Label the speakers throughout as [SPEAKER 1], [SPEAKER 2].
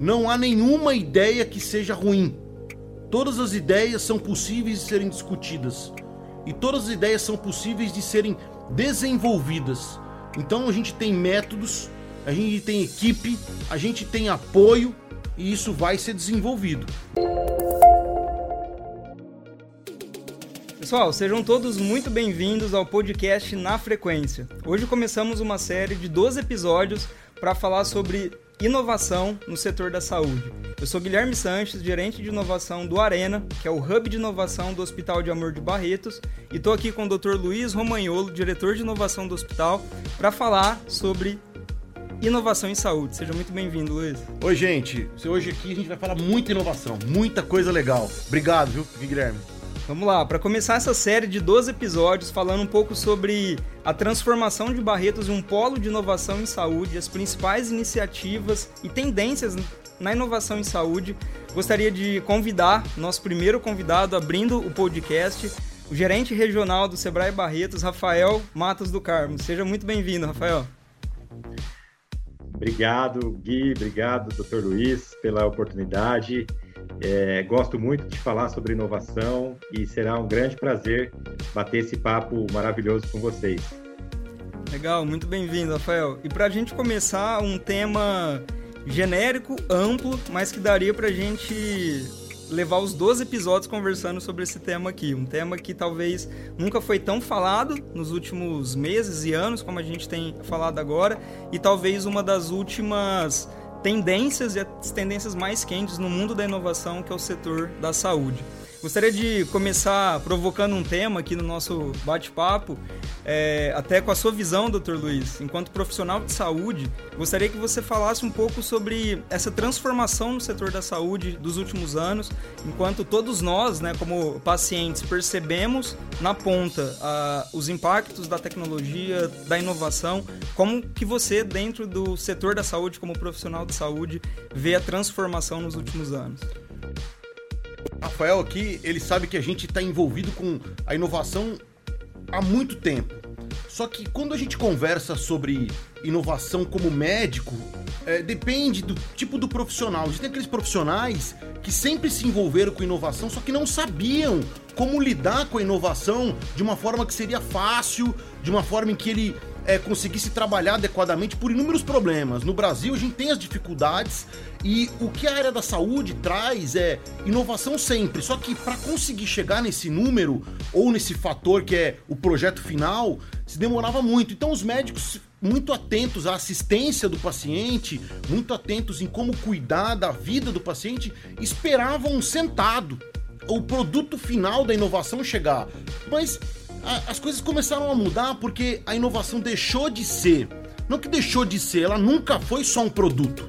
[SPEAKER 1] não há nenhuma ideia que seja ruim. Todas as ideias são possíveis de serem discutidas e todas as ideias são possíveis de serem desenvolvidas. Então a gente tem métodos, a gente tem equipe, a gente tem apoio e isso vai ser desenvolvido.
[SPEAKER 2] Pessoal, sejam todos muito bem-vindos ao podcast Na Frequência. Hoje começamos uma série de 12 episódios para falar sobre inovação no setor da saúde. Eu sou Guilherme Sanches, gerente de inovação do Arena, que é o hub de inovação do Hospital de Amor de Barretos, e estou aqui com o Dr. Luiz Romagnolo, diretor de inovação do hospital, para falar sobre inovação em saúde. Seja muito bem-vindo, Luiz.
[SPEAKER 1] Oi, gente. Hoje aqui a gente vai falar muita inovação, muita coisa legal. Obrigado, viu, Guilherme?
[SPEAKER 2] Vamos lá, para começar essa série de 12 episódios falando um pouco sobre a transformação de Barretos em um polo de inovação em saúde, as principais iniciativas e tendências na inovação em saúde, gostaria de convidar nosso primeiro convidado abrindo o podcast, o gerente regional do Sebrae Barretos, Rafael Matos do Carmo. Seja muito bem-vindo, Rafael.
[SPEAKER 3] Obrigado, Gui, obrigado, Dr. Luiz, pela oportunidade. É, gosto muito de falar sobre inovação e será um grande prazer bater esse papo maravilhoso com vocês.
[SPEAKER 2] Legal, muito bem-vindo, Rafael. E para a gente começar, um tema genérico, amplo, mas que daria para a gente levar os 12 episódios conversando sobre esse tema aqui. Um tema que talvez nunca foi tão falado nos últimos meses e anos como a gente tem falado agora, e talvez uma das últimas tendências e as tendências mais quentes no mundo da inovação, que é o setor da saúde. Gostaria de começar provocando um tema aqui no nosso bate-papo, é, até com a sua visão, Dr. Luiz, enquanto profissional de saúde, gostaria que você falasse um pouco sobre essa transformação no setor da saúde dos últimos anos, enquanto todos nós, né, como pacientes, percebemos na ponta os impactos da tecnologia, da inovação, como que você, dentro do setor da saúde, como profissional de saúde, vê a transformação nos últimos anos.
[SPEAKER 1] Rafael aqui, ele sabe que a gente está envolvido com a inovação há muito tempo. Só que quando a gente conversa sobre inovação como médico, é, depende do tipo do profissional. Existem aqueles profissionais que sempre se envolveram com inovação, só que não sabiam como lidar com a inovação de uma forma que seria fácil, de uma forma em que ele é, conseguisse trabalhar adequadamente por inúmeros problemas. No Brasil, a gente tem as dificuldades e o que a área da saúde traz é inovação sempre. Só que para conseguir chegar nesse número ou nesse fator que é o projeto final, se demorava muito. Então, os médicos muito atentos à assistência do paciente, muito atentos em como cuidar da vida do paciente, esperavam sentado o produto final da inovação chegar. Mas as coisas começaram a mudar porque a inovação deixou de ser. Não que deixou de ser, ela nunca foi só um produto.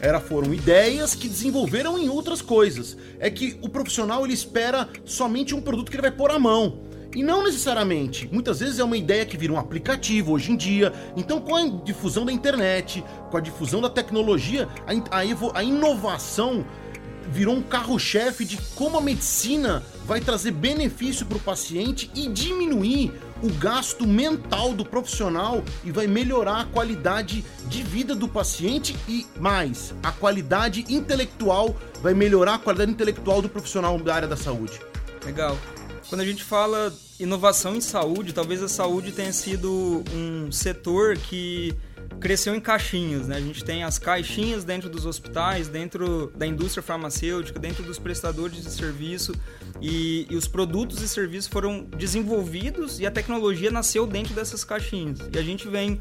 [SPEAKER 1] Era foram ideias que desenvolveram em outras coisas. É que o profissional ele espera somente um produto que ele vai pôr à mão. E não necessariamente. Muitas vezes é uma ideia que vira um aplicativo hoje em dia. Então, com a difusão da internet, com a difusão da tecnologia, a, a, a inovação virou um carro-chefe de como a medicina vai trazer benefício para o paciente e diminuir o gasto mental do profissional e vai melhorar a qualidade de vida do paciente e mais, a qualidade intelectual vai melhorar a qualidade intelectual do profissional da área da saúde.
[SPEAKER 2] Legal. Quando a gente fala inovação em saúde, talvez a saúde tenha sido um setor que cresceu em caixinhas, né? A gente tem as caixinhas dentro dos hospitais, dentro da indústria farmacêutica, dentro dos prestadores de serviço e, e, os produtos e serviços foram desenvolvidos e a tecnologia nasceu dentro dessas caixinhas. E a gente vem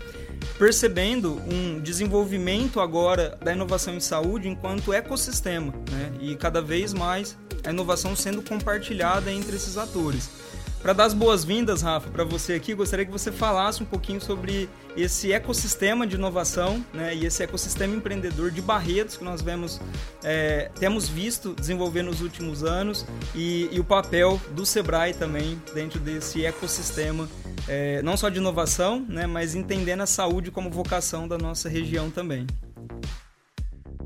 [SPEAKER 2] percebendo um desenvolvimento agora da inovação em saúde enquanto ecossistema, né? E cada vez mais a inovação sendo compartilhada entre esses atores. Para dar as boas-vindas, Rafa, para você aqui, gostaria que você falasse um pouquinho sobre esse ecossistema de inovação né, e esse ecossistema empreendedor de Barretos que nós vemos, é, temos visto desenvolver nos últimos anos e, e, o papel do Sebrae também dentro desse ecossistema, é, não só de inovação, né, mas entendendo a saúde como vocação da nossa região também.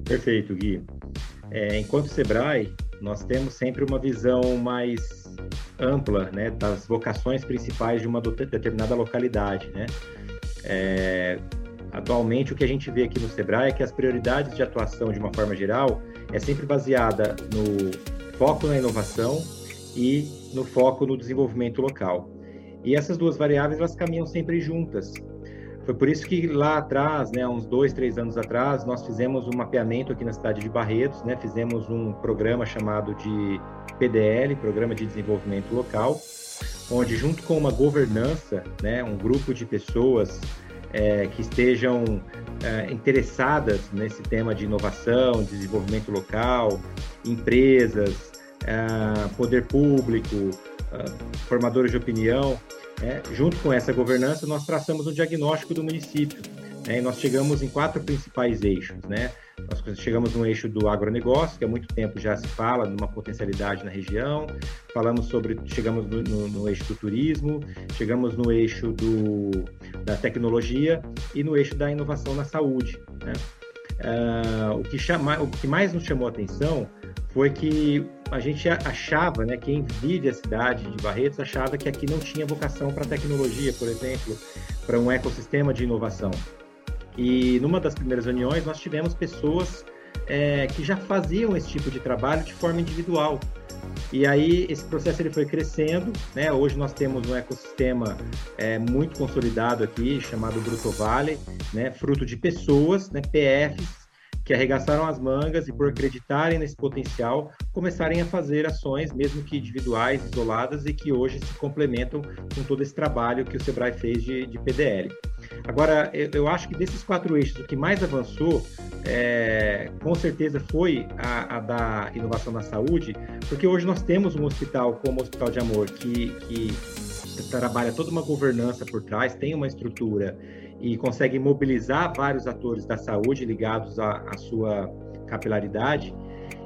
[SPEAKER 3] Perfeito, Gui. É, enquanto Sebrae, nós temos sempre uma visão mais ampla né, das vocações principais de uma determinada localidade. Né? É, Atualmente, o que a gente vê aqui no Sebrae é que as prioridades de atuação, de uma forma geral, é sempre baseada no foco na inovação e no foco no desenvolvimento local. E essas duas variáveis, elas caminham sempre juntas. Foi por isso que lá atrás, né, uns dois, três anos atrás, nós fizemos um mapeamento aqui na cidade de Barretos, né, fizemos um programa chamado de PDL, Programa de Desenvolvimento Local, onde junto com uma governança, né, um grupo de pessoas é, que estejam é, interessadas nesse tema de inovação, desenvolvimento local, empresas, é, poder público, formadores de opinião, é, junto com essa governança, nós traçamos um diagnóstico do município. Né, e nós chegamos em quatro principais eixos. Né? Nós chegamos no eixo do agronegócio, que há muito tempo já se fala de uma potencialidade na região. Falamos sobre, chegamos no, no, no eixo do turismo, chegamos no eixo do, da tecnologia e no eixo da inovação na saúde. Né? Uh, o, que chama, o que mais nos chamou a atenção foi que a gente achava, né, quem vive a cidade de Barretos achava que aqui não tinha vocação para tecnologia, por exemplo, para um ecossistema de inovação. E numa das primeiras reuniões nós tivemos pessoas é, que já faziam esse tipo de trabalho de forma individual. E aí esse processo ele foi crescendo, né? Hoje nós temos um ecossistema é, muito consolidado aqui chamado Bruto Vale, né? Fruto de pessoas, né? PFs que arregaçaram as mangas e, por acreditarem nesse potencial, começarem a fazer ações, mesmo que individuais, isoladas, e que hoje se complementam com todo esse trabalho que o Sebrae fez de, de PDL. Agora, eu, eu, acho que desses quatro eixos, o que mais avançou, é, com certeza, foi a, a, da inovação na saúde, porque hoje nós temos um hospital como o Hospital de Amor, que, que trabalha toda uma governança por trás, tem uma estrutura e consegue mobilizar vários atores da saúde ligados à, à sua capilaridade.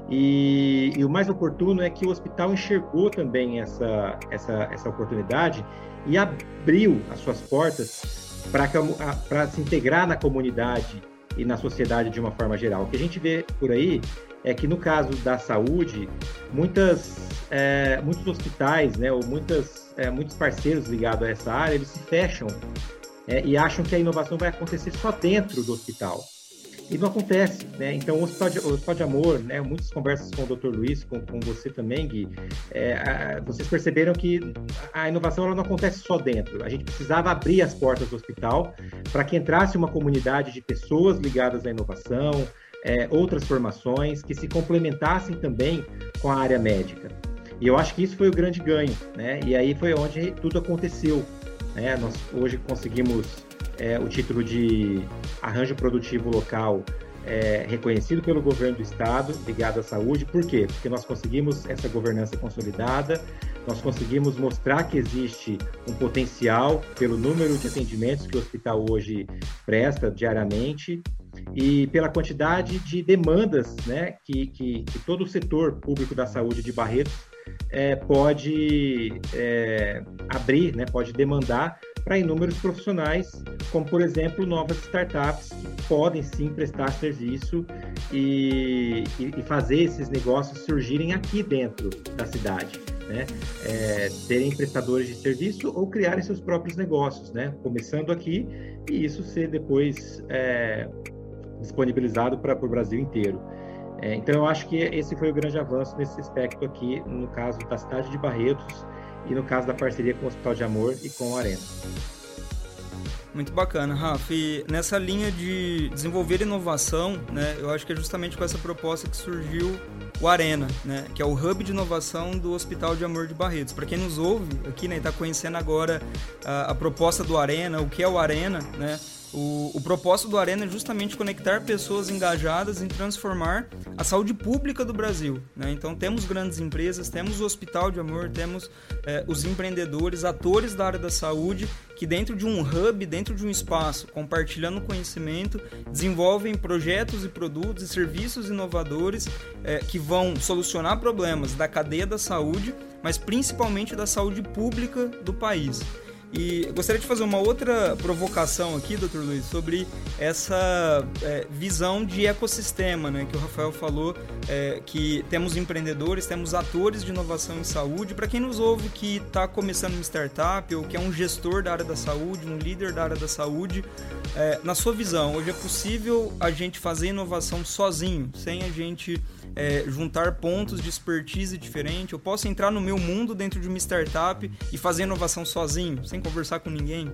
[SPEAKER 3] E, e, o mais oportuno é que o hospital enxergou também essa, essa, essa oportunidade e abriu as suas portas para se integrar na comunidade e na sociedade de uma forma geral. O que a gente vê por aí é que no caso da saúde, muitas, é, muitos hospitais, né, ou muitas, é, muitos parceiros ligados a essa área, eles se fecham é, e acham que a inovação vai acontecer só dentro do hospital. E não acontece, né? Então, o Hospital de, o hospital de Amor, né? Muitas conversas com o Dr. Luiz, com, com você também, Gui, é, a, vocês perceberam que a inovação ela não acontece só dentro. A gente precisava abrir as portas do hospital para que entrasse uma comunidade de pessoas ligadas à inovação, é, outras formações que se complementassem também com a área médica. E eu acho que isso foi o grande ganho, né? E aí foi onde tudo aconteceu. Né? Nós hoje conseguimos é, o título de arranjo produtivo local é, reconhecido pelo governo do estado, ligado à saúde. Por quê? Porque nós conseguimos essa governança consolidada, nós conseguimos mostrar que existe um potencial pelo número de atendimentos que o hospital hoje presta diariamente e pela quantidade de demandas né, que, que, que todo o setor público da saúde de Barretos é, pode é, abrir, né, pode demandar para inúmeros profissionais, como por exemplo novas startups que podem sim prestar serviço e, e, fazer esses negócios surgirem aqui dentro da cidade. Né? É, serem prestadores de serviço ou criarem seus próprios negócios, né? começando aqui e isso ser depois é, disponibilizado para o Brasil inteiro. É, então, eu acho que esse foi o grande avanço nesse aspecto aqui, no caso da cidade de Barretos e no caso da parceria com o Hospital de Amor e com a Arena.
[SPEAKER 2] Muito bacana, Rafa. E nessa linha de desenvolver inovação, né, eu acho que é justamente com essa proposta que surgiu o Arena, né, que é o hub de inovação do Hospital de Amor de Barretos. Para quem nos ouve aqui, né, está conhecendo agora a, a, proposta do Arena, o que é o Arena, né, o, o, propósito do Arena é justamente conectar pessoas engajadas em transformar a saúde pública do Brasil. Né? Então, temos grandes empresas, temos o Hospital de Amor, temos é, os empreendedores, atores da área da saúde, que dentro de um hub, dentro de um espaço, compartilhando conhecimento, desenvolvem projetos e produtos e serviços inovadores é, que vão solucionar problemas da cadeia da saúde, mas principalmente da saúde pública do país. E gostaria de fazer uma outra provocação aqui, doutor Luiz, sobre essa é, visão de ecossistema, né, que o Rafael falou, é, que temos empreendedores, temos atores de inovação em saúde. Para quem nos ouve que está começando uma startup ou que é um gestor da área da saúde, um líder da área da saúde, É, na sua visão, hoje é possível a gente fazer inovação sozinho, sem a gente é, juntar pontos de expertise diferente? Eu posso entrar no meu mundo dentro de uma startup e fazer inovação sozinho, sem conversar com ninguém?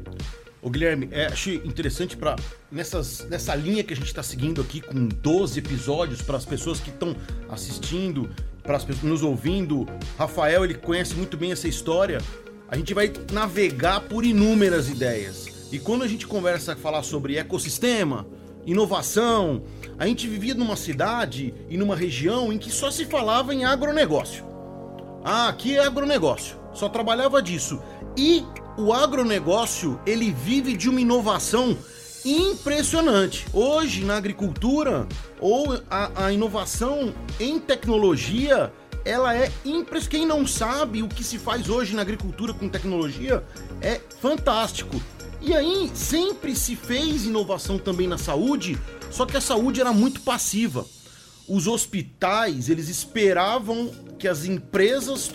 [SPEAKER 1] Ô Guilherme, é, achei interessante para nessa linha que a gente está seguindo aqui com 12 episódios para as pessoas que estão assistindo, para as pessoas nos ouvindo. Rafael, ele conhece muito bem essa história. A gente vai navegar por inúmeras ideias. E quando a gente conversa falar sobre ecossistema, inovação, a gente vivia numa cidade e numa região em que só se falava em agronegócio. Ah, aqui é agronegócio. Só trabalhava disso. E o agronegócio, ele vive de uma inovação impressionante. Hoje, na agricultura, ou a, a inovação em tecnologia, ela é impressionante. Quem não sabe o que se faz hoje na agricultura com tecnologia é fantástico. E aí, sempre se fez inovação também na saúde, só que a saúde era muito passiva. Os hospitais, eles esperavam que as empresas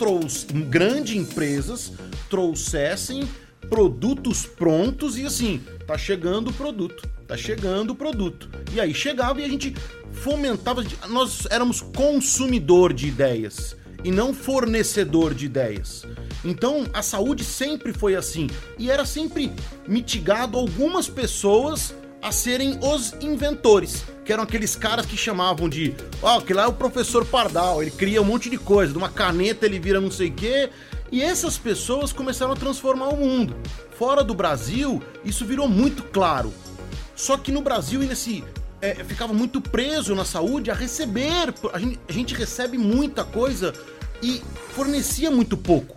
[SPEAKER 1] grandes empresas, trouxessem produtos prontos e assim, tá chegando o produto, tá chegando o produto. E aí chegava e a gente fomentava, nós éramos consumidor de ideias e não fornecedor de ideias. Então a saúde sempre foi assim e era sempre mitigado algumas pessoas a serem os inventores, que eram aqueles caras que chamavam de, ó, oh, que lá é o professor Pardal, ele cria um monte de coisa, de uma caneta ele vira não sei o quê, e essas pessoas começaram a transformar o mundo. Fora do Brasil, isso virou muito claro. Só que no Brasil, nesse é, ficava muito preso na saúde a receber. A gente, a gente recebe muita coisa e fornecia muito pouco.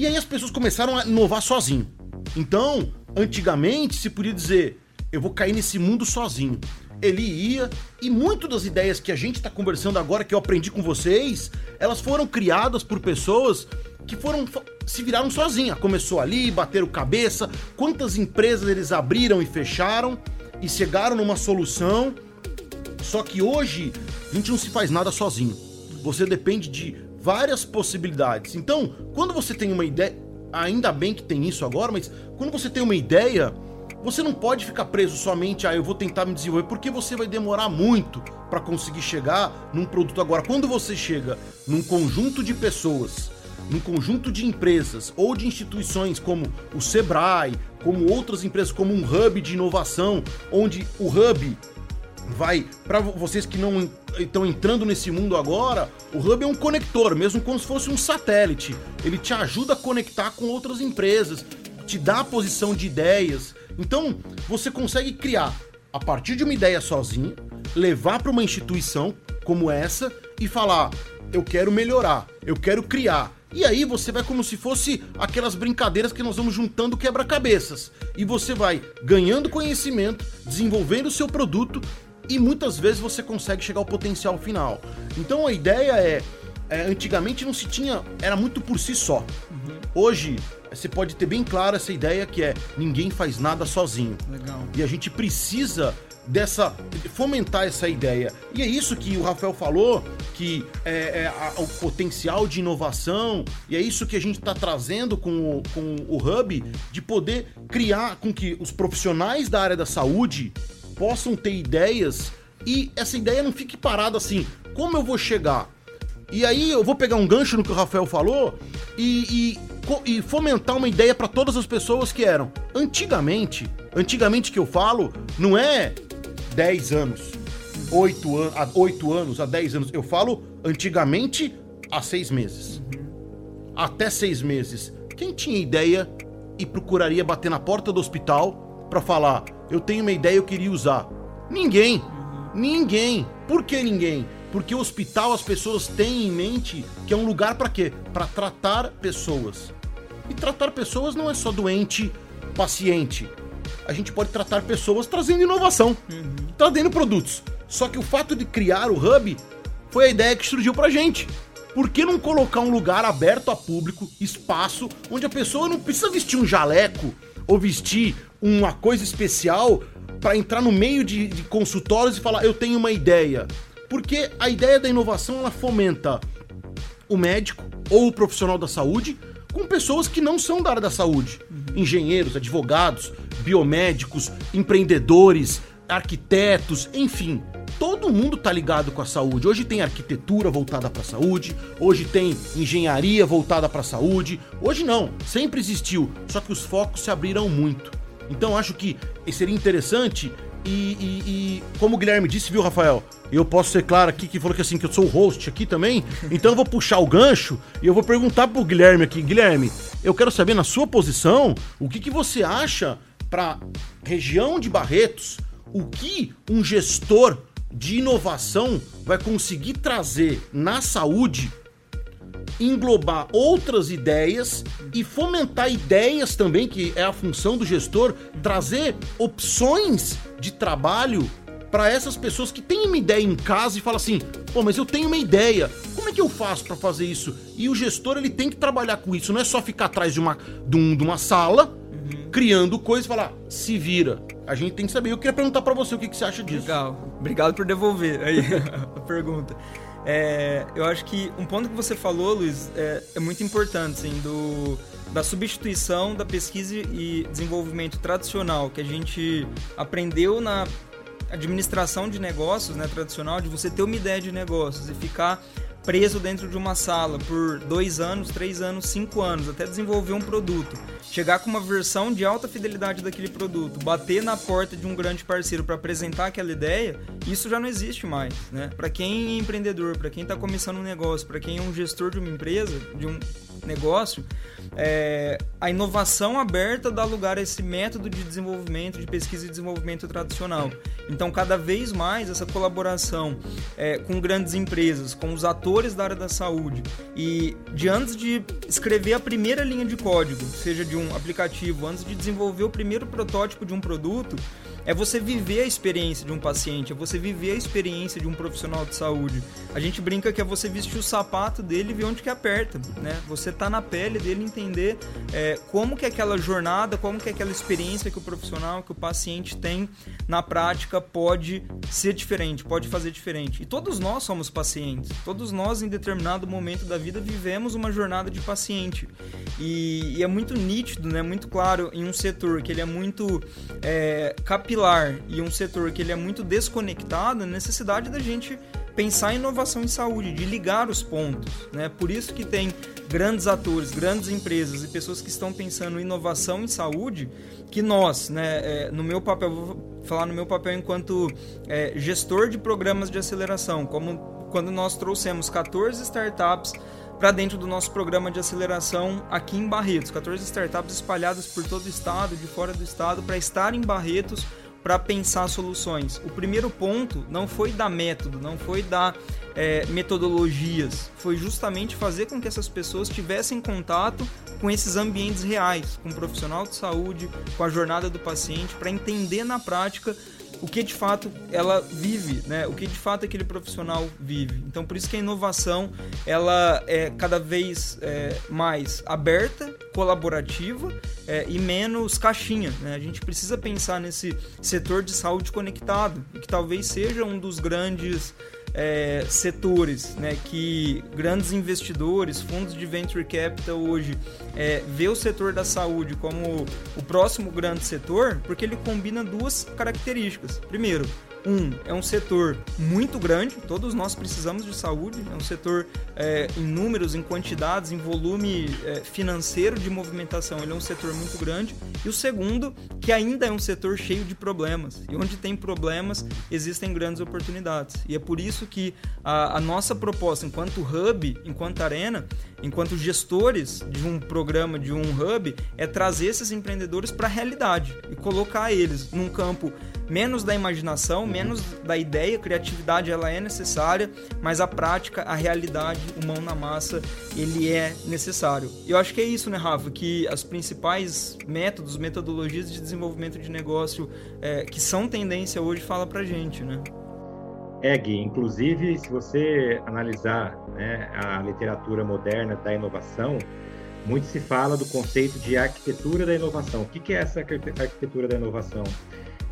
[SPEAKER 1] E aí as pessoas começaram a inovar sozinho. Então, antigamente se podia dizer, eu vou cair nesse mundo sozinho. Ele ia, e muito das ideias que a gente está conversando agora, que eu aprendi com vocês, elas foram criadas por pessoas que foram se viraram sozinha. Começou ali, bateram cabeça. Quantas empresas eles abriram e fecharam e chegaram numa solução. Só que hoje a gente não se faz nada sozinho. Você depende de várias possibilidades. Então, quando você tem uma ideia, ainda bem que tem isso agora, mas quando você tem uma ideia, você não pode ficar preso somente a ah, eu vou tentar me desenvolver, porque você vai demorar muito para conseguir chegar num produto agora. Quando você chega num conjunto de pessoas num conjunto de empresas ou de instituições como o Sebrae, como outras empresas, como um hub de inovação, onde o hub vai para vocês que não estão entrando nesse mundo agora, o hub é um conector, mesmo como se fosse um satélite. Ele te ajuda a conectar com outras empresas, te dá a posição de ideias. Então, você consegue criar a partir de uma ideia sozinho, levar para uma instituição como essa e falar: eu quero melhorar, eu quero criar, e aí você vai como se fosse aquelas brincadeiras que nós vamos juntando quebra-cabeças. E você vai ganhando conhecimento, desenvolvendo o seu produto e muitas vezes você consegue chegar ao potencial final. Então a ideia é, é antigamente não se tinha, era muito por si só. Uhum. Hoje você pode ter bem claro essa ideia que é ninguém faz nada sozinho.
[SPEAKER 2] Legal.
[SPEAKER 1] E a gente precisa dessa fomentar essa ideia. E é isso que o Rafael falou, que é, é a, o potencial de inovação, e é isso que a gente está trazendo com o, com o Hub, de poder criar com que os profissionais da área da saúde possam ter ideias e essa ideia não fique parada assim, como eu vou chegar? E aí eu vou pegar um gancho no que o Rafael falou e, e, e fomentar uma ideia para todas as pessoas que eram. Antigamente, antigamente que eu falo, não é 10 anos, 8, an há 8 anos, há 10 anos. Eu falo antigamente há 6 meses. Até 6 meses. Quem tinha ideia e procuraria bater na porta do hospital para falar: eu tenho uma ideia, eu queria usar? Ninguém. Ninguém. Por que ninguém? Porque o hospital as pessoas têm em mente que é um lugar para quê? Para tratar pessoas. E tratar pessoas não é só doente, paciente a gente pode tratar pessoas trazendo inovação, uhum. trazendo produtos. Só que o fato de criar o hub foi a ideia que surgiu pra gente. Por que não colocar um lugar aberto a público, espaço, onde a pessoa não precisa vestir um jaleco ou vestir uma coisa especial para entrar no meio de, de, consultórios e falar eu tenho uma ideia? Porque a ideia da inovação ela fomenta o médico ou o profissional da saúde com pessoas que não são da área da saúde, uhum. engenheiros, advogados, biomédicos, empreendedores, arquitetos, enfim, todo mundo tá ligado com a saúde. Hoje tem arquitetura voltada para a saúde, hoje tem engenharia voltada para a saúde. Hoje não, sempre existiu, só que os focos se abriram muito. Então acho que seria interessante e, e, e, como o Guilherme disse, viu, Rafael? Eu posso ser claro aqui que falou que assim que eu sou o host aqui também, então eu vou puxar o gancho e eu vou perguntar pro Guilherme aqui, Guilherme, eu quero saber na sua posição o que, que você acha para região de Barretos, o que um gestor de inovação vai conseguir trazer na saúde, englobar outras ideias e fomentar ideias também, que é a função do gestor, trazer opções de trabalho para essas pessoas que têm uma ideia em casa e falam assim: pô, mas eu tenho uma ideia, como é que eu faço para fazer isso? E o gestor ele tem que trabalhar com isso, não é só ficar atrás de uma, de, um, de uma sala criando coisas e falar, se vira. A gente tem que saber. Eu queria perguntar para você o que, que, você acha disso.
[SPEAKER 2] Legal. Obrigado por devolver aí a pergunta. É, eu acho que um ponto que você falou, Luiz, é, é muito importante, assim, do, da substituição da pesquisa e desenvolvimento tradicional que a gente aprendeu na administração de negócios, né, tradicional, de você ter uma ideia de negócios e ficar preso dentro de uma sala por dois anos, três anos, cinco anos, até desenvolver um produto, chegar com uma versão de alta fidelidade daquele produto, bater na porta de um grande parceiro para apresentar aquela ideia, isso já não existe mais, né? Para quem é empreendedor, para quem está começando um negócio, para quem é um gestor de uma empresa, de um negócio, é, a inovação aberta dá lugar a esse método de desenvolvimento, de pesquisa e desenvolvimento tradicional. Então, cada vez mais essa colaboração é, com grandes empresas, com os atores da área da saúde. E de antes de escrever a primeira linha de código, seja de um aplicativo, antes de desenvolver o primeiro protótipo de um produto, é você viver a experiência de um paciente, é você viver a experiência de um profissional de saúde. A gente brinca que é você vestir o sapato dele e ver onde que aperta, né? Você tá na pele dele entender é, como que aquela jornada, como que aquela experiência que o profissional, que o paciente tem na prática pode ser diferente, pode fazer diferente. E todos nós somos pacientes, todos nós em determinado momento da vida vivemos uma jornada de paciente. E, e é muito nítido, né? Muito claro em um setor que ele é muito é, capilar e um setor que ele é muito desconectado, a necessidade da gente pensar em inovação em saúde, de ligar os pontos, né? Por isso que tem grandes atores, grandes empresas e pessoas que estão pensando em inovação em saúde, que nós, né, é, no meu papel, vou falar no meu papel enquanto é, gestor de programas de aceleração, como quando nós trouxemos 14 startups para dentro do nosso programa de aceleração aqui em Barretos. 14 startups espalhadas por todo o estado, de fora do estado, para estar em Barretos para pensar soluções. O primeiro ponto não foi dar método, não foi dar é, metodologias, foi justamente fazer com que essas pessoas tivessem contato com esses ambientes reais, com o profissional de saúde, com a jornada do paciente, para entender na prática o que de fato ela vive, né? O que de fato aquele profissional vive. Então por isso que a inovação ela é cada vez é, mais aberta, colaborativa é, e menos caixinha. Né? A gente precisa pensar nesse setor de saúde conectado, que talvez seja um dos grandes é, setores, né, que grandes investidores, fundos de venture capital hoje é, vê o setor da saúde como o próximo grande setor, porque ele combina duas características. Primeiro, um, é um setor muito grande, todos nós precisamos de saúde, é um setor é, em números, em quantidades, em volume é, financeiro de movimentação, ele é um setor muito grande. E o segundo, que ainda é um setor cheio de problemas. E onde tem problemas, existem grandes oportunidades. E é por isso que a, a nossa proposta, enquanto hub, enquanto arena, enquanto gestores de um programa, de um hub, é trazer esses empreendedores para a realidade e colocar eles num campo menos da imaginação, menos da ideia, criatividade ela é necessária, mas a prática, a realidade, o mão na massa, ele é necessário. Eu acho que é isso, né, Rafa, que as principais métodos, metodologias de desenvolvimento de negócio é, que são tendência hoje fala pra gente, né?
[SPEAKER 3] Gui, inclusive, se você analisar né, a literatura moderna da inovação, muito se fala do conceito de arquitetura da inovação. O que é essa arquitetura da inovação?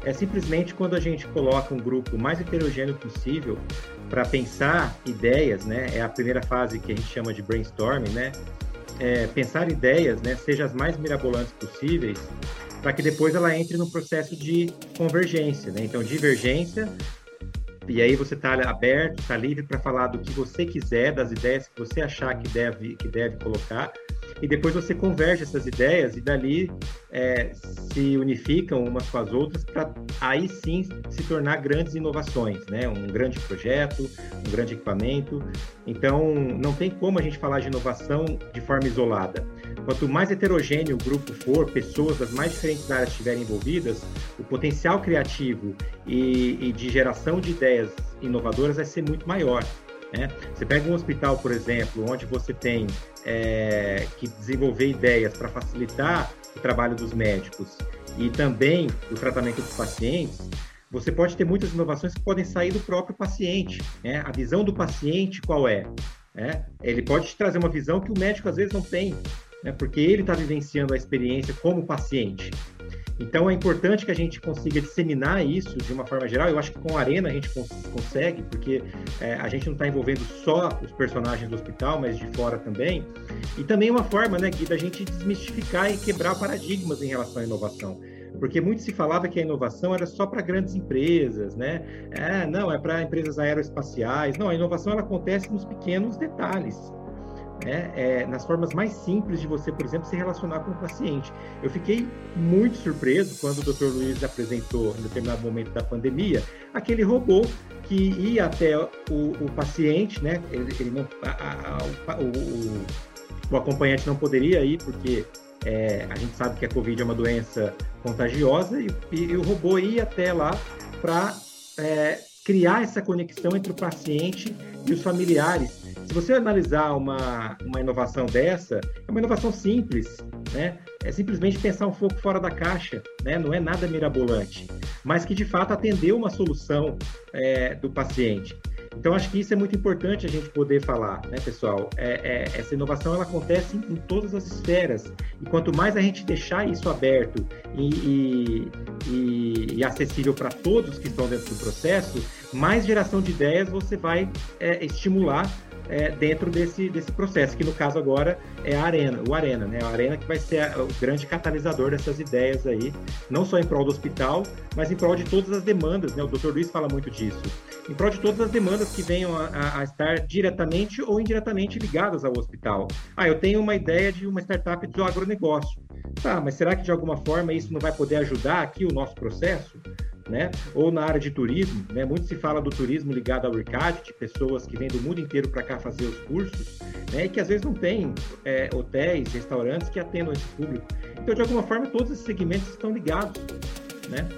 [SPEAKER 3] É simplesmente quando a gente coloca um grupo mais heterogêneo possível para pensar ideias, né? É a primeira fase que a gente chama de brainstorming, né? É pensar ideias, né? Seja as mais mirabolantes possíveis, para que depois ela entre no processo de convergência. Né? Então, divergência, e aí você está aberto, está livre para falar do que você quiser, das ideias que você achar que deve, que deve colocar, e depois você converge essas ideias e dali é, se unificam umas com as outras para aí sim se tornar grandes inovações, né? Um grande projeto, um grande equipamento. Então, não tem como a gente falar de inovação de forma isolada. Quanto mais heterogêneo o grupo for, pessoas das mais diferentes áreas estiverem envolvidas, o potencial criativo e, e de geração de ideias inovadoras vai ser muito maior. Né? Você pega um hospital, por exemplo, onde você tem é, que desenvolver ideias para facilitar o trabalho dos médicos e também o tratamento dos pacientes, você pode ter muitas inovações que podem sair do próprio paciente. Né? A visão do paciente qual é? é? Ele pode te trazer uma visão que o médico às vezes não tem, né? porque ele está vivenciando a experiência como paciente. Então é importante que a gente consiga disseminar isso de uma forma geral. Eu acho que com a Arena a gente cons consegue, porque é, a gente não está envolvendo só os personagens do hospital, mas de fora também. E também uma forma, né, Gui, da gente desmistificar e quebrar paradigmas em relação à inovação porque muito se falava que a inovação era só para grandes empresas, né? É, não, é para empresas aeroespaciais. Não, a inovação ela acontece nos pequenos detalhes né, é, nas formas mais simples de você, por exemplo, se relacionar com o paciente. Eu fiquei muito surpreso quando o Dr. Luiz apresentou, em determinado momento da pandemia, aquele robô que ia até o, o paciente, né? Ele, ele não, a, a, o, o, o, acompanhante não poderia ir porque é, a gente sabe que a Covid é uma doença contagiosa e, e o robô ia até lá para é, criar essa conexão entre o paciente e os familiares se você analisar uma, uma inovação dessa, é uma inovação simples, né? É simplesmente pensar um pouco fora da caixa, né? Não é nada mirabolante, mas que de fato atendeu uma solução é, do paciente. Então, acho que isso é muito importante a gente poder falar, né, pessoal? É, é, essa inovação ela acontece em, em, todas as esferas. E quanto mais a gente deixar isso aberto e, e, e, acessível para todos que estão dentro do processo, mais geração de ideias você vai é, estimular é, dentro desse, desse processo, que no caso agora é a Arena, o Arena, né? A Arena que vai ser a, o grande catalisador dessas ideias aí, não só em prol do hospital, mas em prol de todas as demandas, né? O Dr. Luiz fala muito disso. Em prol de todas as demandas que venham a, a estar diretamente ou indiretamente ligadas ao hospital. Ah, eu tenho uma ideia de uma startup do agronegócio. Tá, mas será que de alguma forma isso não vai poder ajudar aqui o nosso processo? Né? Ou na área de turismo, né? Muito se fala do turismo ligado ao RICAD, de pessoas que vêm do mundo inteiro para cá fazer os cursos, né? E que às vezes não tem é, hotéis, restaurantes que atendam esse público. Então, de alguma forma, todos esses segmentos estão ligados, né?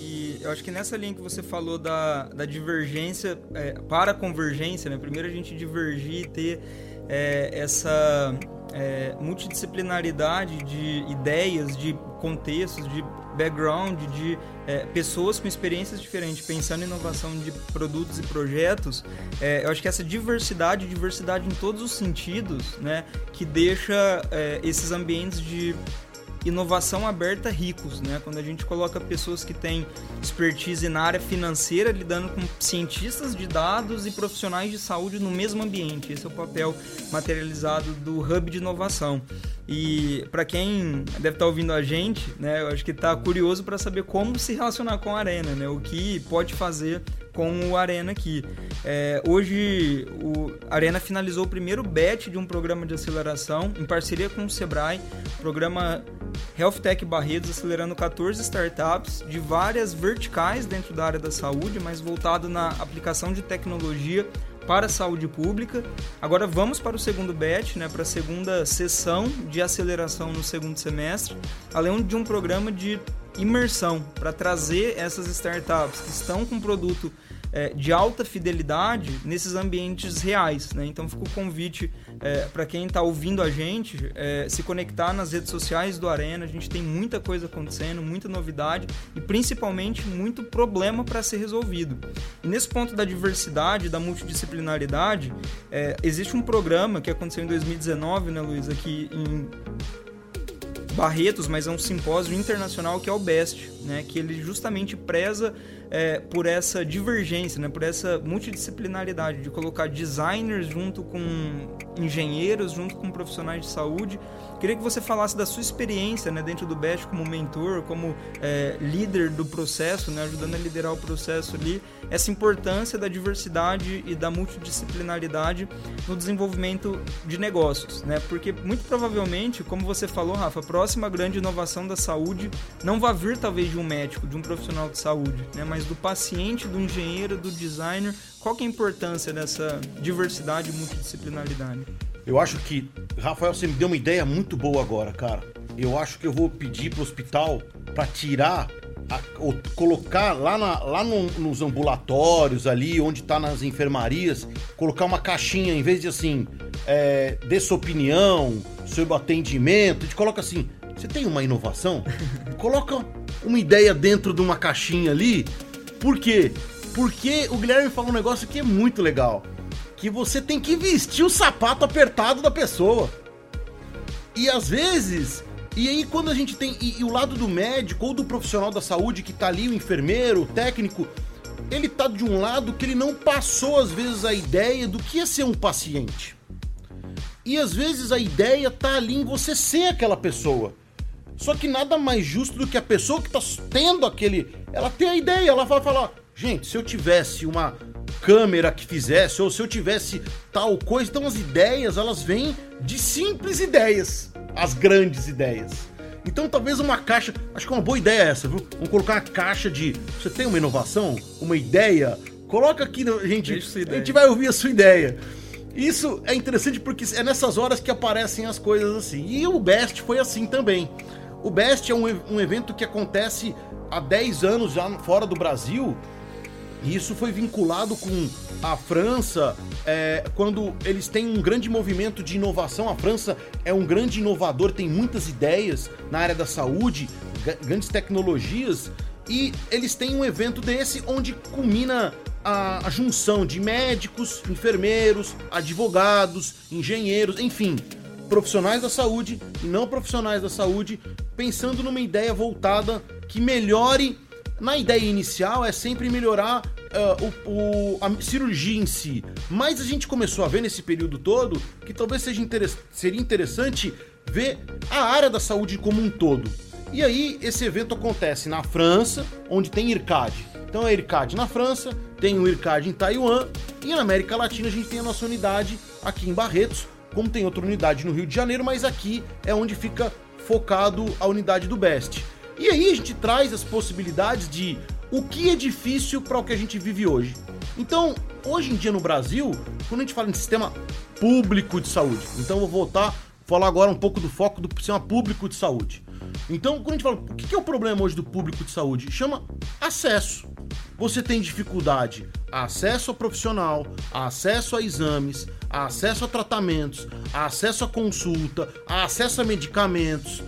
[SPEAKER 2] E eu acho que nessa linha que você falou da, da divergência é, para a convergência, né? Primeiro a gente divergir e ter é, essa é, multidisciplinaridade de ideias, de contextos, de background, de é, pessoas com experiências diferentes, pensando em inovação de produtos e projetos, é, eu acho que essa diversidade, diversidade em todos os sentidos, né, que deixa é, esses ambientes de inovação aberta ricos, né? Quando a gente coloca pessoas que têm expertise na área financeira lidando com cientistas de dados e profissionais de saúde no mesmo ambiente. Esse é o papel materializado do hub de inovação. E para quem deve estar tá ouvindo a gente, né, eu acho que está curioso para saber como se relacionar com a Arena, né? O que pode fazer com o Arena aqui. É, hoje, o Arena finalizou o primeiro bet de um programa de aceleração em parceria com o Sebrae, programa Health Tech acelerando 14 startups de várias verticais dentro da área da saúde, mas voltado na aplicação de tecnologia para a saúde pública. Agora vamos para o segundo bet, né, para a segunda sessão de aceleração no segundo semestre, além de um programa de imersão para trazer essas startups que estão com produto é, de alta fidelidade nesses ambientes reais. Né? Então fica o convite é, para quem está ouvindo a gente é, se conectar nas redes sociais do Arena. A gente tem muita coisa acontecendo, muita novidade e principalmente muito problema para ser resolvido. E nesse ponto da diversidade, da multidisciplinaridade, é, existe um programa que aconteceu em 2019, né, Luiz, aqui em Barretos, mas é um simpósio internacional que é o BEST, né, que ele justamente preza é, por essa divergência, né, por essa multidisciplinaridade, de colocar designers junto com engenheiros, junto com profissionais de saúde. Queria que você falasse da sua experiência né, dentro do BEST como mentor, como é, líder do processo, né, ajudando a liderar o processo ali, essa importância da diversidade e da multidisciplinaridade no desenvolvimento de negócios, né? Porque muito provavelmente, como você falou, Rafa, a próxima grande inovação da saúde não vai vir talvez de um médico, de um profissional de saúde, né? Mas do paciente, do engenheiro, do designer. Qual que é a importância dessa diversidade e multidisciplinaridade?
[SPEAKER 1] Eu acho que, Rafael, você me deu uma ideia muito boa agora, cara. Eu acho que eu vou pedir pro hospital para tirar a, ou colocar lá, na, lá no, nos ambulatórios ali, onde tá nas enfermarias, colocar uma caixinha, em vez de assim, é, dê sua opinião sobre o atendimento, a gente coloca assim, você tem uma inovação? coloca uma ideia dentro de uma caixinha ali, por quê? Porque o Guilherme falou um negócio que é muito legal, que você tem que vestir o sapato apertado da pessoa. E às vezes e aí, quando a gente tem. E, e, o lado do médico ou do profissional da saúde que tá ali, o enfermeiro, o técnico, ele tá de um lado que ele não passou, às vezes, a ideia do que é ser um paciente. E às vezes a ideia tá ali em você ser aquela pessoa. Só que nada mais justo do que a pessoa que tá tendo aquele. Ela tem a ideia, ela vai falar: gente, se eu tivesse uma câmera que fizesse, ou se eu tivesse tal coisa. Então as ideias, elas vêm de simples ideias as grandes ideias. Então talvez uma caixa, acho que é uma boa ideia essa, viu? Vamos colocar uma caixa de, você tem uma inovação, uma ideia, coloca aqui, gente, a gente vai ouvir a sua ideia. Isso é interessante porque é nessas horas que aparecem as coisas assim. E o Best foi assim também. O Best é um, um evento que acontece há 10 anos já fora do Brasil e isso foi vinculado com a França, é, quando eles têm um grande movimento de inovação. A França é um grande inovador, tem muitas ideias na área da saúde, grandes tecnologias, e eles têm um evento desse onde culmina a, a junção de médicos, enfermeiros, advogados, engenheiros, enfim, profissionais da saúde e não profissionais da saúde, pensando numa ideia voltada que melhore na ideia inicial é sempre melhorar uh, o, o, a cirurgia em si. Mas a gente começou a ver nesse período todo que talvez seja interess seria interessante ver a área da saúde como um todo. E aí, esse evento acontece na França, onde tem IRCAD. Então é IRCAD na França, tem o IRCAD em Taiwan, e na América Latina a gente tem a nossa unidade aqui em Barretos, como tem outra unidade no Rio de Janeiro, mas aqui é onde fica focado a unidade do BEST. E aí a gente traz as possibilidades de o que é difícil para o que a gente vive hoje. Então, hoje em dia no Brasil, quando a gente fala em sistema público de saúde, então vou voltar a falar agora um pouco do foco do sistema público de saúde. Então, quando a gente fala, o que é o problema hoje do público de saúde? Chama acesso. Você tem dificuldade a acesso ao profissional, a acesso a exames, a acesso a tratamentos, a acesso a consulta, a acesso a medicamentos,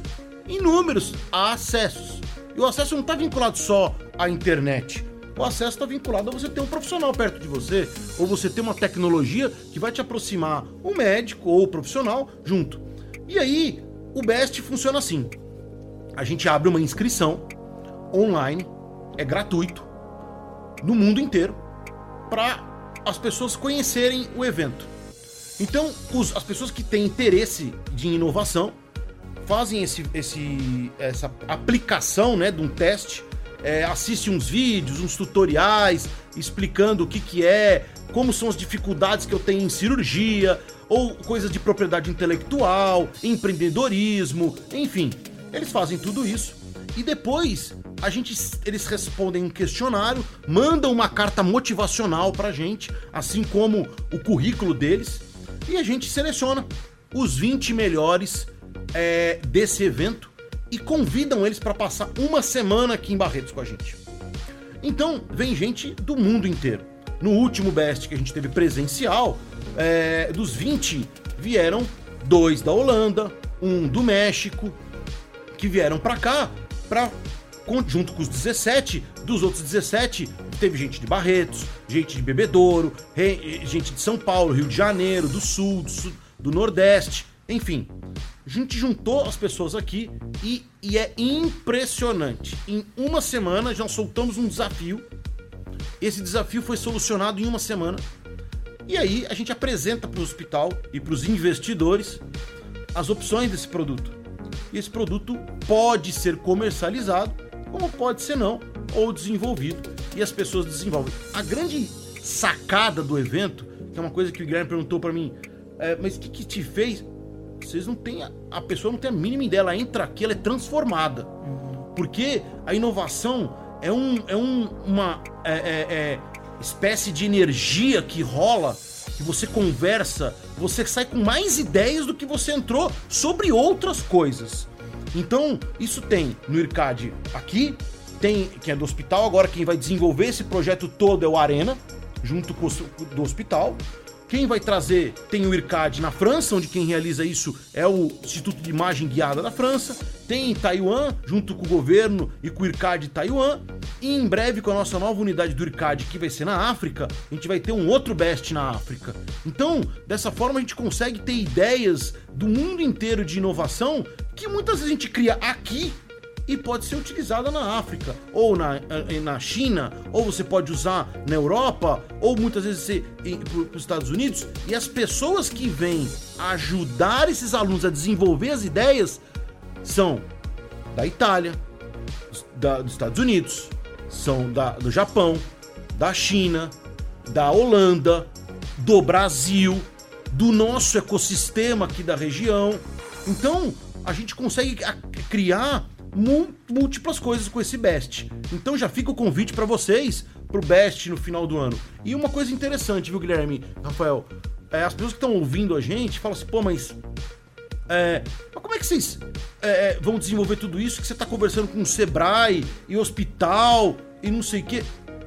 [SPEAKER 1] inúmeros acessos. E o acesso não está vinculado só à internet. O acesso está vinculado a você ter um profissional perto de você, ou você ter uma tecnologia que vai te aproximar o médico ou o profissional junto. E aí, o BEST funciona assim: a gente abre uma inscrição online, é gratuito, no mundo inteiro, para as pessoas conhecerem o evento. Então, os, as pessoas que têm interesse de inovação fazem esse, esse, essa aplicação né, de um teste, é, assiste uns vídeos, uns tutoriais explicando o que, que é, como são as dificuldades que eu tenho em cirurgia, ou coisas de propriedade intelectual, empreendedorismo, enfim. Eles fazem tudo isso e depois a gente, eles respondem um questionário, mandam uma carta motivacional pra gente, assim como o currículo deles, e a gente seleciona os 20 melhores é, desse evento e convidam eles para passar uma semana aqui em Barretos com a gente. Então, vem gente do mundo inteiro. No último Best que a gente teve presencial, é, dos 20, vieram dois da Holanda, um do México, que vieram para cá, pra, junto com os 17, dos outros 17, teve gente de Barretos, gente de Bebedouro, gente de São Paulo, Rio de Janeiro, do Sul, do, sul, do Nordeste, enfim A gente juntou as pessoas aqui e, e é impressionante. Em uma semana já soltamos um desafio. Esse desafio foi solucionado em uma semana. E aí a gente apresenta para o hospital e para os investidores as opções desse produto. E esse produto pode ser comercializado, como pode ser não, ou desenvolvido. E as pessoas desenvolvem. A grande sacada do evento, que é uma coisa que o Guilherme perguntou para mim, é, mas o que, que te fez? Vocês não têm. A, a, pessoa não tem a mínima ideia, ela entra aqui, ela é transformada. Porque a inovação é, um, é um, uma é, é, é espécie de energia que rola, que você conversa, você sai com mais ideias do que você entrou sobre outras coisas. Então, isso tem no IRCAD aqui, tem que é do hospital, agora quem vai desenvolver esse projeto todo é o Arena, junto com o do hospital. Quem vai trazer tem o IRCAD na França, onde quem realiza isso é o Instituto de Imagem Guiada da França. Tem em Taiwan, junto com o governo e com o IRCAD Taiwan. E em breve, com a nossa nova unidade do IRCAD, que vai ser na África, a gente vai ter um outro BEST na África. Então, dessa forma, a gente consegue ter ideias do mundo inteiro de inovação que muitas vezes a gente cria aqui e pode ser utilizada na África, ou na, eh, na China, ou você pode usar na Europa, ou muitas vezes para os Estados Unidos. E as pessoas que vêm ajudar esses alunos a desenvolver as ideias são da Itália, da, dos Estados Unidos, são da, do Japão, da China, da Holanda, do Brasil, do nosso ecossistema aqui da região. Então, a gente consegue criar múltiplas coisas com esse Best. Então já fica o convite para vocês pro Best no final do ano. E uma coisa interessante, viu, Guilherme, Rafael? É, as pessoas que estão ouvindo a gente falam assim, pô, mas. É, mas como é que vocês é, é vão desenvolver tudo isso? Que você está conversando com o Sebrae e hospital e não sei o quê.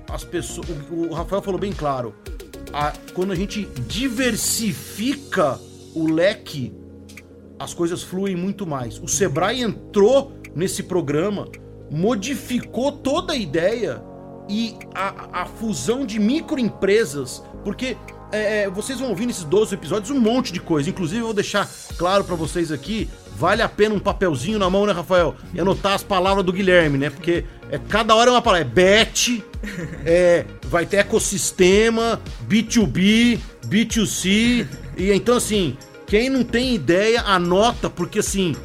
[SPEAKER 1] As pessoas. O, o Rafael falou bem claro. A, quando a gente diversifica o leque, as coisas fluem muito mais. O Sebrae entrou nesse programa modificou toda a ideia e a, a fusão de microempresas, porque é, é vocês vão ouvir nesses 12 episódios um monte de coisa. Inclusive, eu vou deixar claro para vocês aqui: vale a pena um papelzinho na mão, né, Rafael? E anotar as palavras do Guilherme, né? Porque é, cada hora é uma palavra. É bet, é, vai ter ecossistema, B2B, B2C. E então, assim, quem não tem ideia, anota, porque assim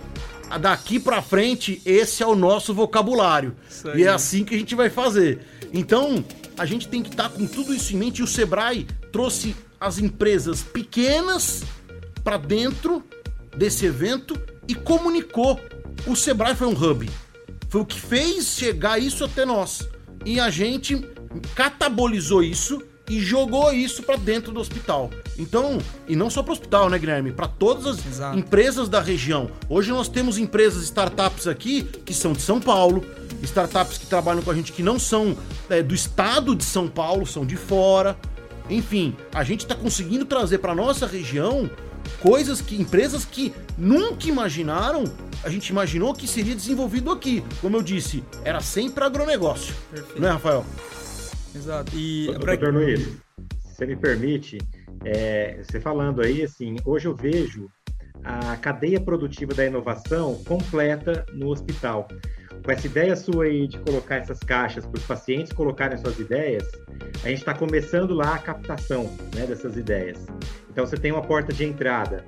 [SPEAKER 1] daqui para frente, esse é o nosso vocabulário. E é assim que a gente vai fazer. Então, a gente tem que estar tá com tudo isso em mente. E o Sebrae trouxe as empresas pequenas para dentro desse evento e comunicou. O Sebrae foi um hub. Foi o que fez chegar isso até nós. E a gente catabolizou isso e jogou isso para dentro do hospital. Então, e não só para o hospital, né, Guilherme? Para todas as Exato. empresas da região. Hoje nós temos empresas, startups aqui que são de São Paulo, startups que trabalham com a gente que não são é, do estado de São Paulo, são de fora. Enfim, a gente está conseguindo trazer para nossa região coisas que empresas que nunca imaginaram, a gente imaginou que seria desenvolvido aqui. Como eu disse, era sempre agronegócio. Perfeito. Não é, Rafael?
[SPEAKER 3] Exato. E Doutor pra... Luiz, se você me permite, é, você falando aí, assim, hoje eu vejo a cadeia produtiva da inovação completa no hospital. Com essa ideia sua aí de colocar essas caixas para os pacientes colocarem suas ideias, a gente está começando lá a captação né, dessas ideias. Então você tem uma porta de entrada.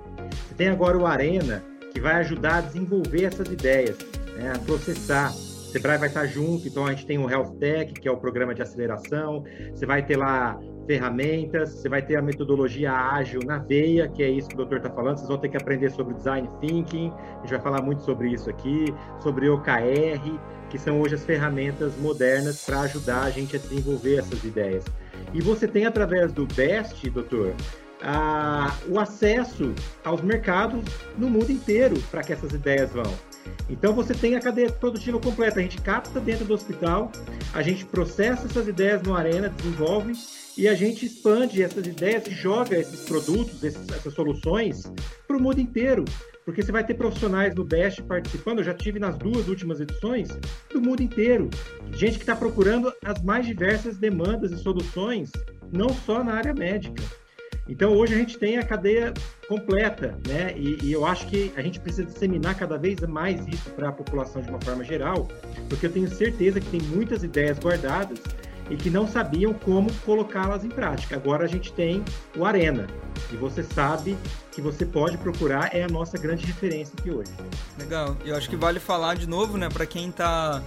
[SPEAKER 3] Você tem agora o Arena, que vai ajudar a desenvolver essas ideias, né, a processar. Sebrae vai estar junto, então a gente tem o Health Tech, que é o programa de aceleração. Você vai ter lá ferramentas, você vai ter a metodologia ágil na veia, que é isso que o doutor está falando. Vocês vão ter que aprender sobre design thinking, a gente vai falar muito sobre isso aqui, sobre OKR, que são hoje as ferramentas modernas para ajudar a gente a desenvolver essas ideias. E você tem através do BEST, doutor, a, o acesso aos mercados no mundo inteiro para que essas ideias vão. Então você tem a cadeia produtiva completa. A gente capta dentro do hospital, a gente processa essas ideias no Arena, desenvolve e a gente expande essas ideias e joga esses produtos, esses, essas soluções para o mundo inteiro. Porque você vai ter profissionais no Best participando, eu já tive nas duas últimas edições, do mundo inteiro. Gente que está procurando as mais diversas demandas e soluções, não só na área médica. Então, hoje a gente tem a cadeia completa, né? E, e, eu acho que a gente precisa disseminar cada vez mais isso para a população de uma forma geral, porque eu tenho certeza que tem muitas ideias guardadas e que não sabiam como colocá-las em prática. Agora a gente tem o Arena, e você sabe que você pode procurar, é a nossa grande referência aqui hoje.
[SPEAKER 2] Legal. Eu acho que vale falar de novo, né, para quem está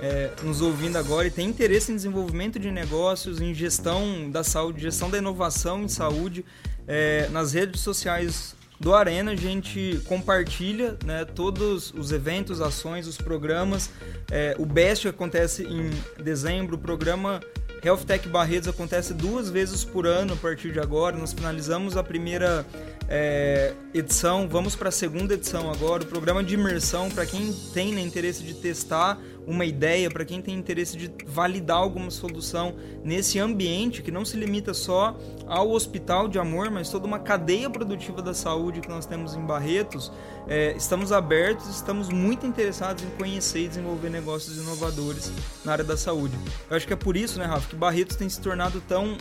[SPEAKER 2] é, nos ouvindo agora e tem interesse em desenvolvimento de negócios, em gestão da saúde, gestão da inovação em saúde, é, nas redes sociais do Arena a gente compartilha né, todos os eventos, ações, os programas. É, o BEST acontece em dezembro, o programa Health Tech Barretos acontece duas vezes por ano a partir de agora. Nós finalizamos a primeira é, edição, vamos para a segunda edição agora. O programa de imersão, para quem tem né, interesse de testar uma ideia, para quem tem interesse de validar alguma solução nesse ambiente que não se limita só ao hospital de amor, mas toda uma cadeia produtiva da saúde que nós temos em Barretos, é, estamos abertos, estamos muito interessados em conhecer e desenvolver negócios inovadores na área da saúde. Eu acho que é por isso, né, Rafa, que Barretos tem se tornado tão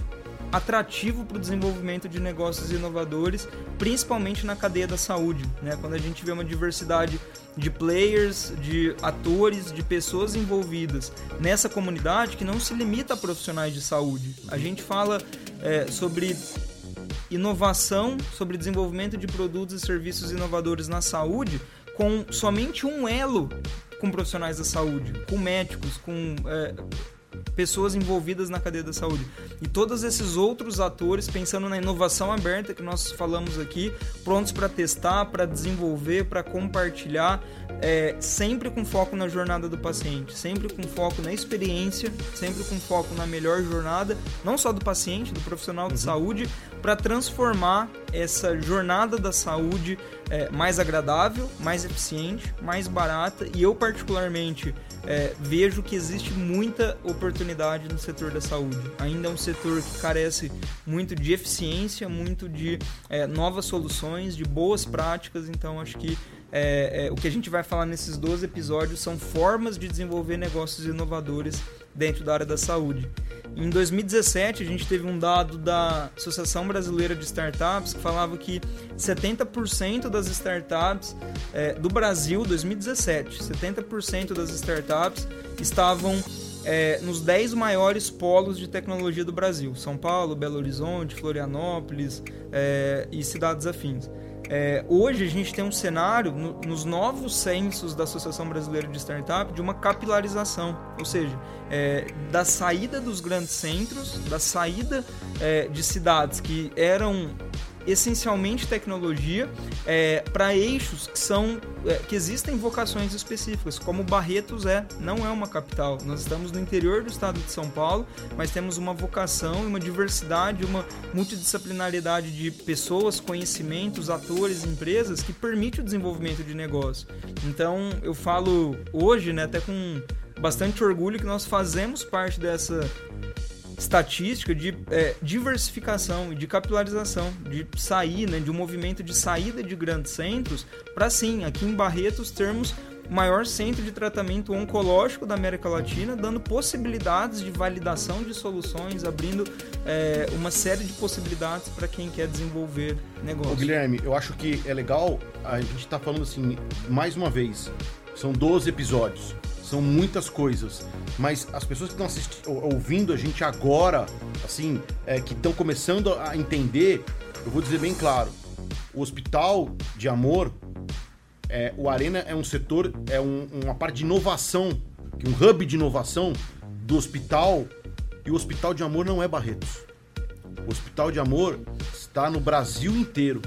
[SPEAKER 2] atrativo para o desenvolvimento de negócios inovadores, principalmente na cadeia da saúde. Né? Quando a gente vê uma diversidade de players, de atores, de pessoas envolvidas nessa comunidade que não se limita a profissionais de saúde. A gente fala é, sobre inovação, sobre desenvolvimento de produtos e serviços inovadores na saúde com somente um elo com profissionais da saúde, com médicos, com é, pessoas envolvidas na cadeia da saúde. E todos esses outros atores, pensando na inovação aberta que nós falamos aqui, prontos para testar, para desenvolver, para compartilhar, é, sempre com foco na jornada do paciente, sempre com foco na experiência, sempre com foco na melhor jornada, não só do paciente, do profissional de uhum. saúde, para transformar essa jornada da saúde é, mais agradável, mais eficiente, mais barata. E eu, particularmente, é, vejo que existe muita oportunidade no setor da saúde. Ainda é um setor que carece muito de eficiência, muito de é, novas soluções, de boas práticas. Então, acho que é, é, o que a gente vai falar nesses 12 episódios são formas de desenvolver negócios inovadores dentro da área da saúde. Em 2017, a gente teve um dado da Associação Brasileira de Startups que falava que 70% das startups é, do Brasil, 2017, 70% das startups estavam é, nos 10 maiores polos de tecnologia do Brasil: São Paulo, Belo Horizonte, Florianópolis é, e cidades afins. É, hoje a gente tem um cenário no, nos novos censos da Associação Brasileira de Startup de uma capilarização, ou seja, é, da saída dos grandes centros, da saída é, de cidades que eram essencialmente tecnologia é, para eixos que são é, que existem vocações específicas, como Barretos é, não é uma capital. Nós estamos no interior do estado de São Paulo, mas temos uma vocação, uma diversidade, uma multidisciplinaridade de pessoas, conhecimentos, atores, empresas que permite o desenvolvimento de negócio. Então, eu falo hoje, né, até com bastante orgulho que nós fazemos parte dessa estatística de é, diversificação e de capilarização, de sair, né, de um movimento de saída de grandes centros para sim, aqui em Barretos termos maior centro de tratamento oncológico da América Latina, dando possibilidades de validação de soluções, abrindo é, uma série de possibilidades para quem quer desenvolver negócio. Ô,
[SPEAKER 1] Guilherme, eu acho que é legal a gente estar tá falando assim, mais uma vez, são 12 episódios são muitas coisas. Mas as pessoas que estão ouvindo a gente agora, assim, é, que estão começando a entender, eu vou dizer bem claro: o Hospital de Amor, é, o Arena é um setor, é um, uma parte de inovação, um hub de inovação do hospital. E o Hospital de Amor não é Barretos. O Hospital de Amor está no Brasil inteiro.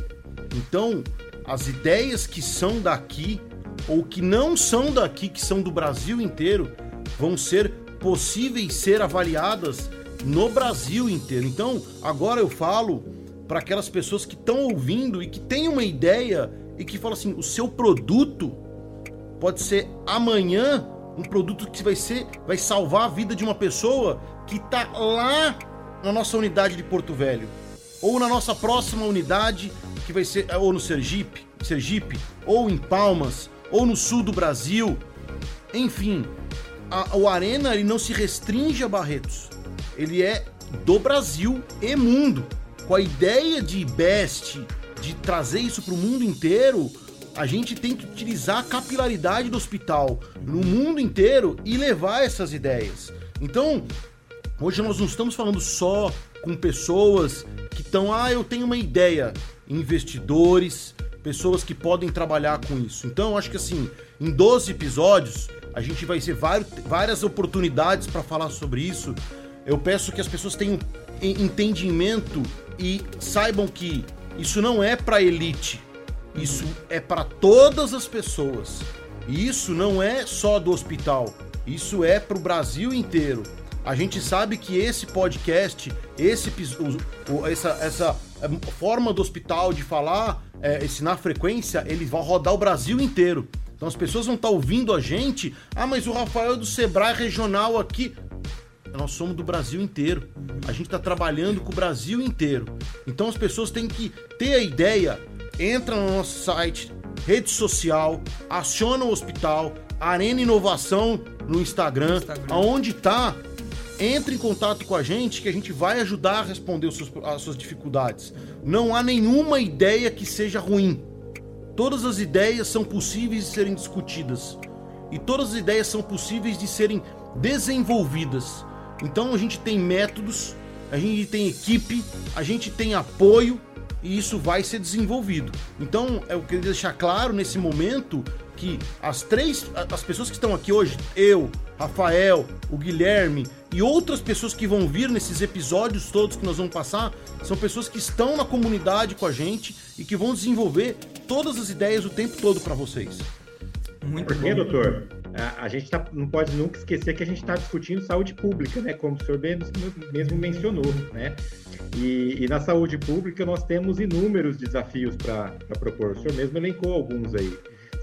[SPEAKER 1] Então, as ideias que são daqui ou que não são daqui, que são do Brasil inteiro, vão ser possíveis ser avaliadas no Brasil inteiro. Então, agora eu falo para aquelas pessoas que estão ouvindo e que têm uma ideia e que falam assim: o seu produto pode ser amanhã um produto que vai ser vai salvar a vida de uma pessoa que está lá na nossa unidade de Porto Velho ou na nossa próxima unidade que vai ser ou no Sergipe, Sergipe ou em Palmas ou no sul do Brasil. Enfim, a, o Arena ele não se restringe a Barretos. Ele é do Brasil e mundo. com a ideia de Best, de trazer isso para o mundo inteiro, a gente tem que utilizar a capilaridade do hospital no mundo inteiro e levar essas ideias. Então, hoje nós não estamos falando só com pessoas que estão, ah, eu tenho uma ideia, investidores, pessoas que podem trabalhar com isso. Então, acho que assim, em 12 episódios, a gente vai ter várias oportunidades para falar sobre isso. Eu peço que as pessoas tenham entendimento e saibam que isso não é para elite, isso é para todas as pessoas. E isso não é só do hospital, isso é para o Brasil inteiro. A gente sabe que esse podcast, esse essa, essa forma do hospital de falar, é, ensinar frequência, ele vai rodar o Brasil inteiro. Então as pessoas vão estar tá ouvindo a gente. Ah, mas o Rafael é do Sebrae regional aqui. Nós somos do Brasil inteiro. A gente está trabalhando com o Brasil inteiro. Então as pessoas têm que ter a ideia. Entra no nosso site, rede social, aciona o hospital, Arena Inovação no Instagram, Instagram. aonde está entre em contato com a gente que a gente vai ajudar a responder as suas dificuldades. Não há nenhuma ideia que seja ruim. Todas as ideias são possíveis de serem discutidas. E todas as ideias são possíveis de serem desenvolvidas. Então a gente tem métodos, a gente tem equipe, a gente tem apoio e isso vai ser desenvolvido. Então eu queria deixar claro nesse momento que as três, as pessoas que estão aqui hoje, eu, Rafael, o Guilherme e outras pessoas que vão vir nesses episódios todos que nós vamos passar, são pessoas que estão na comunidade com a gente e que vão desenvolver todas as ideias o tempo todo para vocês.
[SPEAKER 3] Muito Porque, bom. doutor, a, a gente tá, não pode nunca esquecer que a gente está discutindo saúde pública, né? Como o senhor mesmo mencionou, né? E, e, na saúde pública nós temos inúmeros desafios para propor. O senhor mesmo elencou alguns aí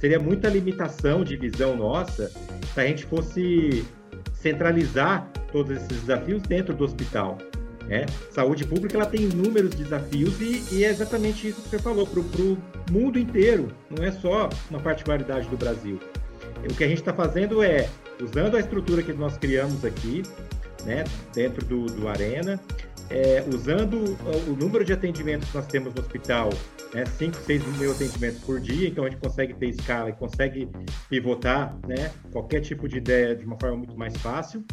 [SPEAKER 3] seria muita limitação de visão nossa se a gente fosse centralizar todos esses desafios dentro do hospital. Né? Saúde pública ela tem inúmeros desafios e, e é exatamente isso que você falou para o mundo inteiro, não é só uma particularidade do Brasil. O que a gente está fazendo é usando a estrutura que nós criamos aqui, né, dentro do, do Arena, é, usando o número de atendimentos que nós temos no hospital, né, 5, 6 mil atendimentos por dia, então a gente consegue ter escala e consegue pivotar né, qualquer tipo de ideia de uma forma muito mais fácil,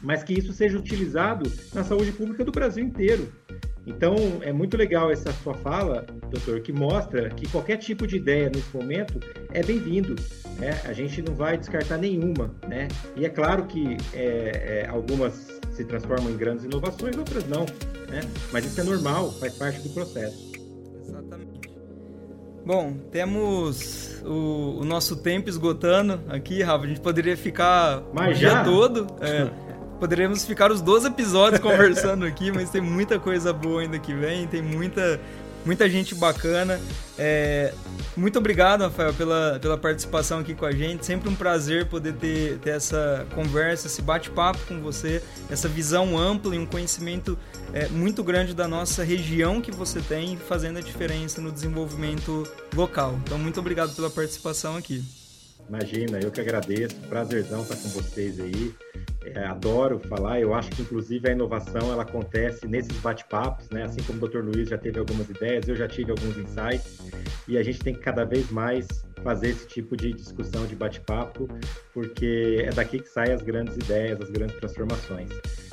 [SPEAKER 3] mas que isso seja utilizado na saúde pública do Brasil inteiro. Então, é muito legal essa sua fala, doutor, que mostra que qualquer tipo de ideia nesse momento é bem-vindo. Né? A gente não vai descartar nenhuma. Né? E é claro que é, é, algumas se transformam em grandes inovações, outras não. Né? Mas isso é normal, faz parte do processo.
[SPEAKER 2] Exatamente. Bom, temos o, o nosso tempo esgotando aqui, Rafa. A gente poderia ficar
[SPEAKER 3] mas
[SPEAKER 2] o
[SPEAKER 3] já?
[SPEAKER 2] dia todo. É, poderíamos ficar os 12 episódios conversando aqui, mas tem muita coisa boa ainda que vem, tem muita muita gente bacana. É, muito obrigado, Rafael, pela, pela participação aqui com a gente. Sempre um prazer poder ter, ter essa conversa, esse bate-papo com você, essa visão ampla e um conhecimento é, muito grande da nossa região que você tem, fazendo a diferença no desenvolvimento local. Então, muito obrigado pela participação aqui.
[SPEAKER 3] Imagina, eu que agradeço. Prazerzão estar com vocês aí. É, adoro falar. Eu acho que, inclusive, a inovação ela acontece nesses bate-papos, né? Assim como o Dr. Luiz já teve algumas ideias, eu já tive alguns insights. E a gente tem que cada vez mais fazer esse tipo de discussão, de bate-papo, porque é daqui que saem as grandes ideias, as grandes transformações.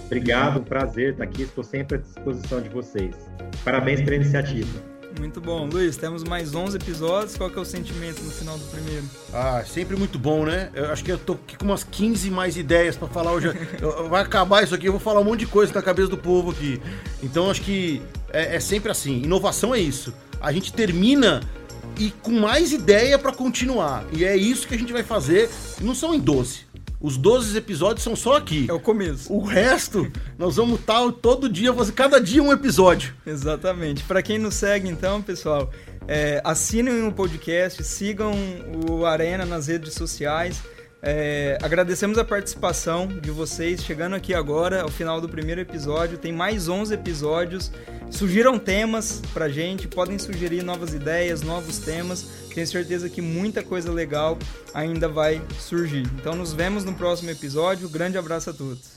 [SPEAKER 3] Obrigado, um prazer estar aqui. Estou sempre à disposição de vocês. Parabéns pela iniciativa.
[SPEAKER 2] Muito bom. Luiz, temos mais 11 episódios. Qual que é o sentimento no final do primeiro?
[SPEAKER 1] Ah, sempre muito bom, né? Eu acho que eu tô aqui com umas 15 mais ideias para falar hoje. Vai acabar isso aqui, eu vou falar um monte de coisa na cabeça do povo aqui. Então acho que é, é sempre assim. Inovação é isso. A gente termina e com mais ideia para continuar. E é isso que a gente vai fazer. Não são em 12. Os 12 episódios são só aqui.
[SPEAKER 2] É o começo.
[SPEAKER 1] O resto, nós vamos estar todo dia, cada dia um episódio.
[SPEAKER 2] Exatamente. Para quem nos segue, então, pessoal, é, assinem o podcast, sigam o Arena nas redes sociais. É, agradecemos a participação de vocês chegando aqui agora ao final do primeiro episódio. Tem mais 11 episódios. Sugiram temas pra gente, podem sugerir novas ideias, novos temas. Tenho certeza que muita coisa legal ainda vai surgir. Então nos vemos no próximo episódio. Grande abraço a todos.